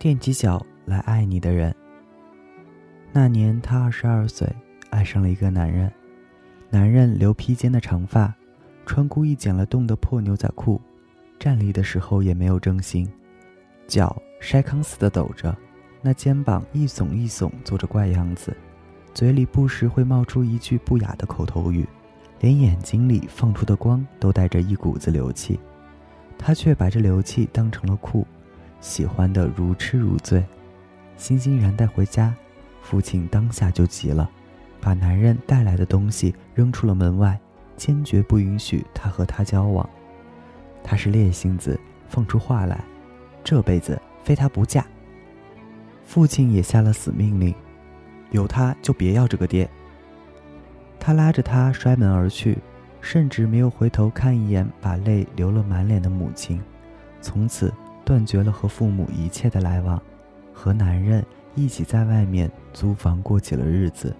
踮起脚来爱你的人。那年他二十二岁，爱上了一个男人。男人留披肩的长发，穿故意剪了洞的破牛仔裤，站立的时候也没有正形，脚筛糠似的抖着，那肩膀一耸一耸，做着怪样子，嘴里不时会冒出一句不雅的口头语，连眼睛里放出的光都带着一股子流气。他却把这流气当成了酷。喜欢的如痴如醉，欣欣然带回家，父亲当下就急了，把男人带来的东西扔出了门外，坚决不允许他和他交往。他是烈性子，放出话来，这辈子非他不嫁。父亲也下了死命令，有他就别要这个爹。他拉着他摔门而去，甚至没有回头看一眼把泪流了满脸的母亲，从此。断绝了和父母一切的来往，和男人一起在外面租房过起了日子。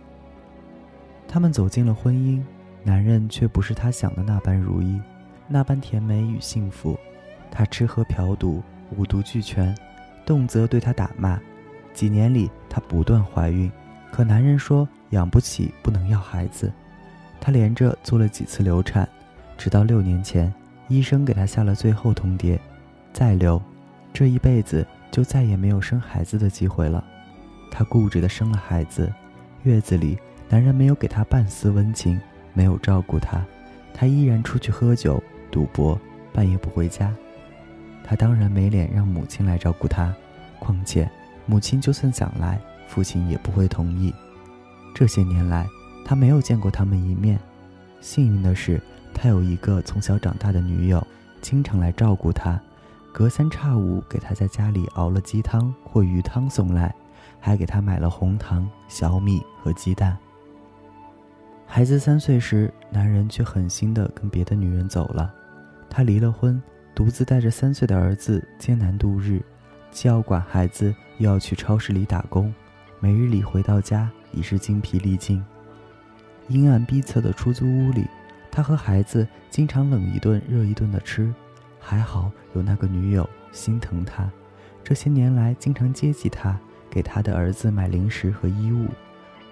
他们走进了婚姻，男人却不是他想的那般如意，那般甜美与幸福。他吃喝嫖赌，五毒俱全，动辄对他打骂。几年里，她不断怀孕，可男人说养不起，不能要孩子。她连着做了几次流产，直到六年前，医生给她下了最后通牒：再留。这一辈子就再也没有生孩子的机会了。她固执地生了孩子，月子里男人没有给她半丝温情，没有照顾她，她依然出去喝酒、赌博，半夜不回家。她当然没脸让母亲来照顾她，况且母亲就算想来，父亲也不会同意。这些年来，他没有见过他们一面。幸运的是，他有一个从小长大的女友，经常来照顾他。隔三差五给他在家里熬了鸡汤或鱼汤送来，还给他买了红糖、小米和鸡蛋。孩子三岁时，男人却狠心地跟别的女人走了，他离了婚，独自带着三岁的儿子艰难度日，既要管孩子，又要去超市里打工，每日里回到家已是精疲力尽。阴暗逼仄的出租屋里，他和孩子经常冷一顿热一顿的吃。还好有那个女友心疼他，这些年来经常接济他，给他的儿子买零食和衣物。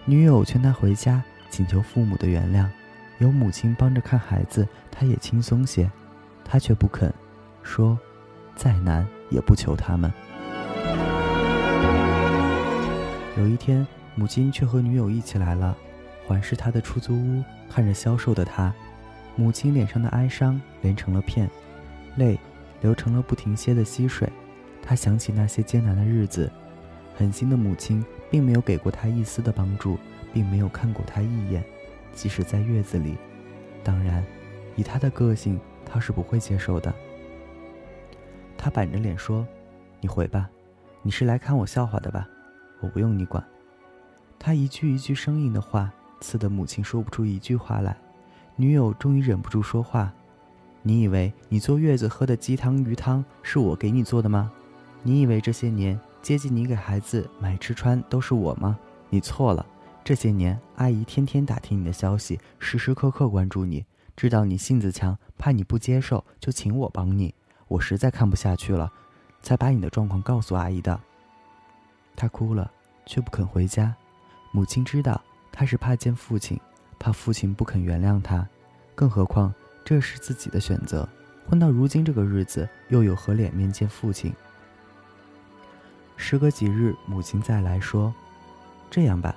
女友劝他回家，请求父母的原谅，有母亲帮着看孩子，他也轻松些。他却不肯，说：“再难也不求他们。”有一天，母亲却和女友一起来了，环视他的出租屋，看着消瘦的他，母亲脸上的哀伤连成了片。泪流成了不停歇的溪水，他想起那些艰难的日子，狠心的母亲并没有给过他一丝的帮助，并没有看过他一眼，即使在月子里。当然，以他的个性，他是不会接受的。他板着脸说：“你回吧，你是来看我笑话的吧？我不用你管。”他一句一句生硬的话，刺得母亲说不出一句话来。女友终于忍不住说话。你以为你坐月子喝的鸡汤鱼汤是我给你做的吗？你以为这些年接济你给孩子买吃穿都是我吗？你错了。这些年，阿姨天天打听你的消息，时时刻刻关注你，知道你性子强，怕你不接受，就请我帮你。我实在看不下去了，才把你的状况告诉阿姨的。她哭了，却不肯回家。母亲知道她是怕见父亲，怕父亲不肯原谅她，更何况。这是自己的选择，混到如今这个日子，又有何脸面见父亲？时隔几日，母亲再来说：“这样吧，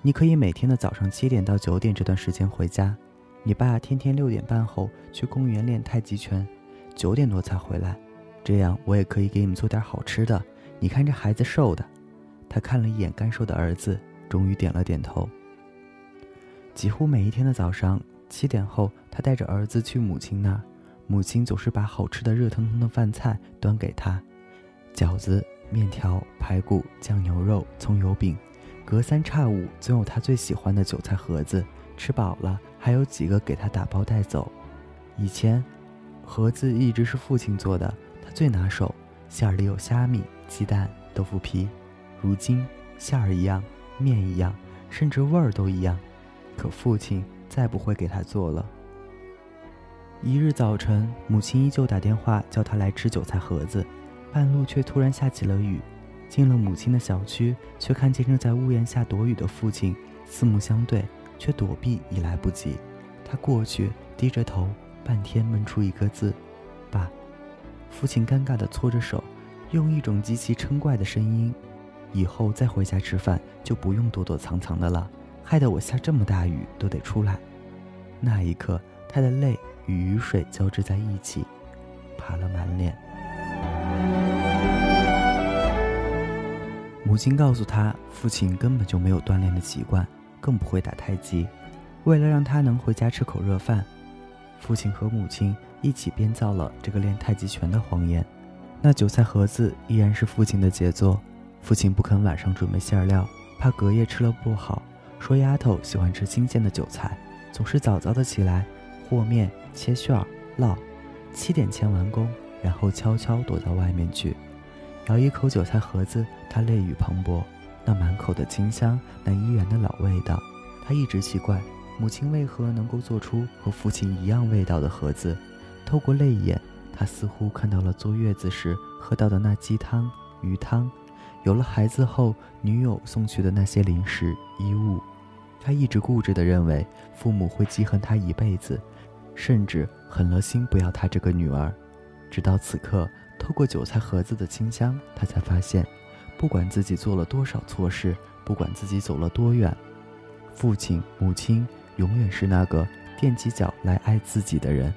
你可以每天的早上七点到九点这段时间回家，你爸天天六点半后去公园练太极拳，九点多才回来，这样我也可以给你们做点好吃的。你看这孩子瘦的。”他看了一眼干瘦的儿子，终于点了点头。几乎每一天的早上。七点后，他带着儿子去母亲那儿，母亲总是把好吃的热腾腾的饭菜端给他，饺子、面条、排骨、酱牛肉、葱油饼，隔三差五总有他最喜欢的韭菜盒子。吃饱了，还有几个给他打包带走。以前，盒子一直是父亲做的，他最拿手，馅儿里有虾米、鸡蛋、豆腐皮。如今，馅儿一样，面一样，甚至味儿都一样，可父亲。再不会给他做了。一日早晨，母亲依旧打电话叫他来吃韭菜盒子，半路却突然下起了雨，进了母亲的小区，却看见正在屋檐下躲雨的父亲，四目相对，却躲避已来不及。他过去，低着头，半天闷出一个字：“爸。”父亲尴尬地搓着手，用一种极其嗔怪的声音：“以后再回家吃饭，就不用躲躲藏藏的了，害得我下这么大雨都得出来。”那一刻，他的泪与雨水交织在一起，爬了满脸。母亲告诉他，父亲根本就没有锻炼的习惯，更不会打太极。为了让他能回家吃口热饭，父亲和母亲一起编造了这个练太极拳的谎言。那韭菜盒子依然是父亲的杰作。父亲不肯晚上准备馅料，怕隔夜吃了不好，说丫头喜欢吃新鲜的韭菜。总是早早的起来和面、切馅儿、烙，七点前完工，然后悄悄躲到外面去。咬一口韭菜盒子，他泪雨磅礴，那满口的清香，那依然的老味道。他一直奇怪，母亲为何能够做出和父亲一样味道的盒子。透过泪眼，他似乎看到了坐月子时喝到的那鸡汤、鱼汤，有了孩子后女友送去的那些零食、衣物。他一直固执地认为父母会记恨他一辈子，甚至狠了心不要他这个女儿。直到此刻，透过韭菜盒子的清香，他才发现，不管自己做了多少错事，不管自己走了多远，父亲、母亲永远是那个踮起脚来爱自己的人。